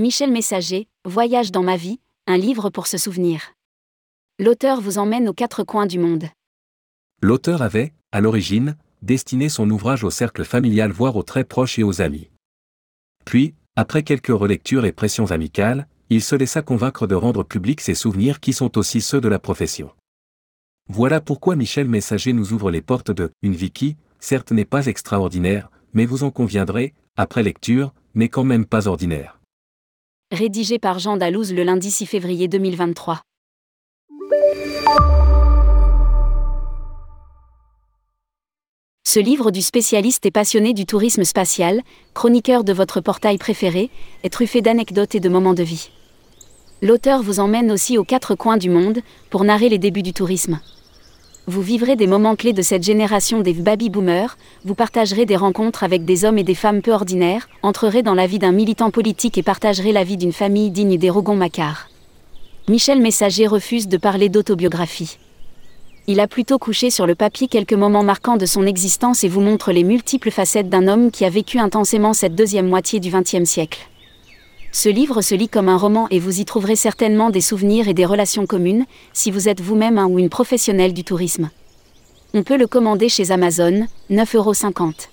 Michel Messager, Voyage dans ma vie, un livre pour se souvenir. L'auteur vous emmène aux quatre coins du monde. L'auteur avait, à l'origine, destiné son ouvrage au cercle familial voire aux très proches et aux amis. Puis, après quelques relectures et pressions amicales, il se laissa convaincre de rendre publics ses souvenirs qui sont aussi ceux de la profession. Voilà pourquoi Michel Messager nous ouvre les portes de Une vie qui, certes n'est pas extraordinaire, mais vous en conviendrez, après lecture, n'est quand même pas ordinaire rédigé par Jean Dalouse le lundi 6 février 2023. Ce livre du spécialiste et passionné du tourisme spatial, chroniqueur de votre portail préféré, est truffé d'anecdotes et de moments de vie. L'auteur vous emmène aussi aux quatre coins du monde pour narrer les débuts du tourisme vous vivrez des moments clés de cette génération des baby boomers, vous partagerez des rencontres avec des hommes et des femmes peu ordinaires, entrerez dans la vie d'un militant politique et partagerez la vie d'une famille digne des Rougon-Macquart. Michel Messager refuse de parler d'autobiographie. Il a plutôt couché sur le papier quelques moments marquants de son existence et vous montre les multiples facettes d'un homme qui a vécu intensément cette deuxième moitié du XXe siècle. Ce livre se lit comme un roman et vous y trouverez certainement des souvenirs et des relations communes, si vous êtes vous-même un ou une professionnelle du tourisme. On peut le commander chez Amazon, 9,50€.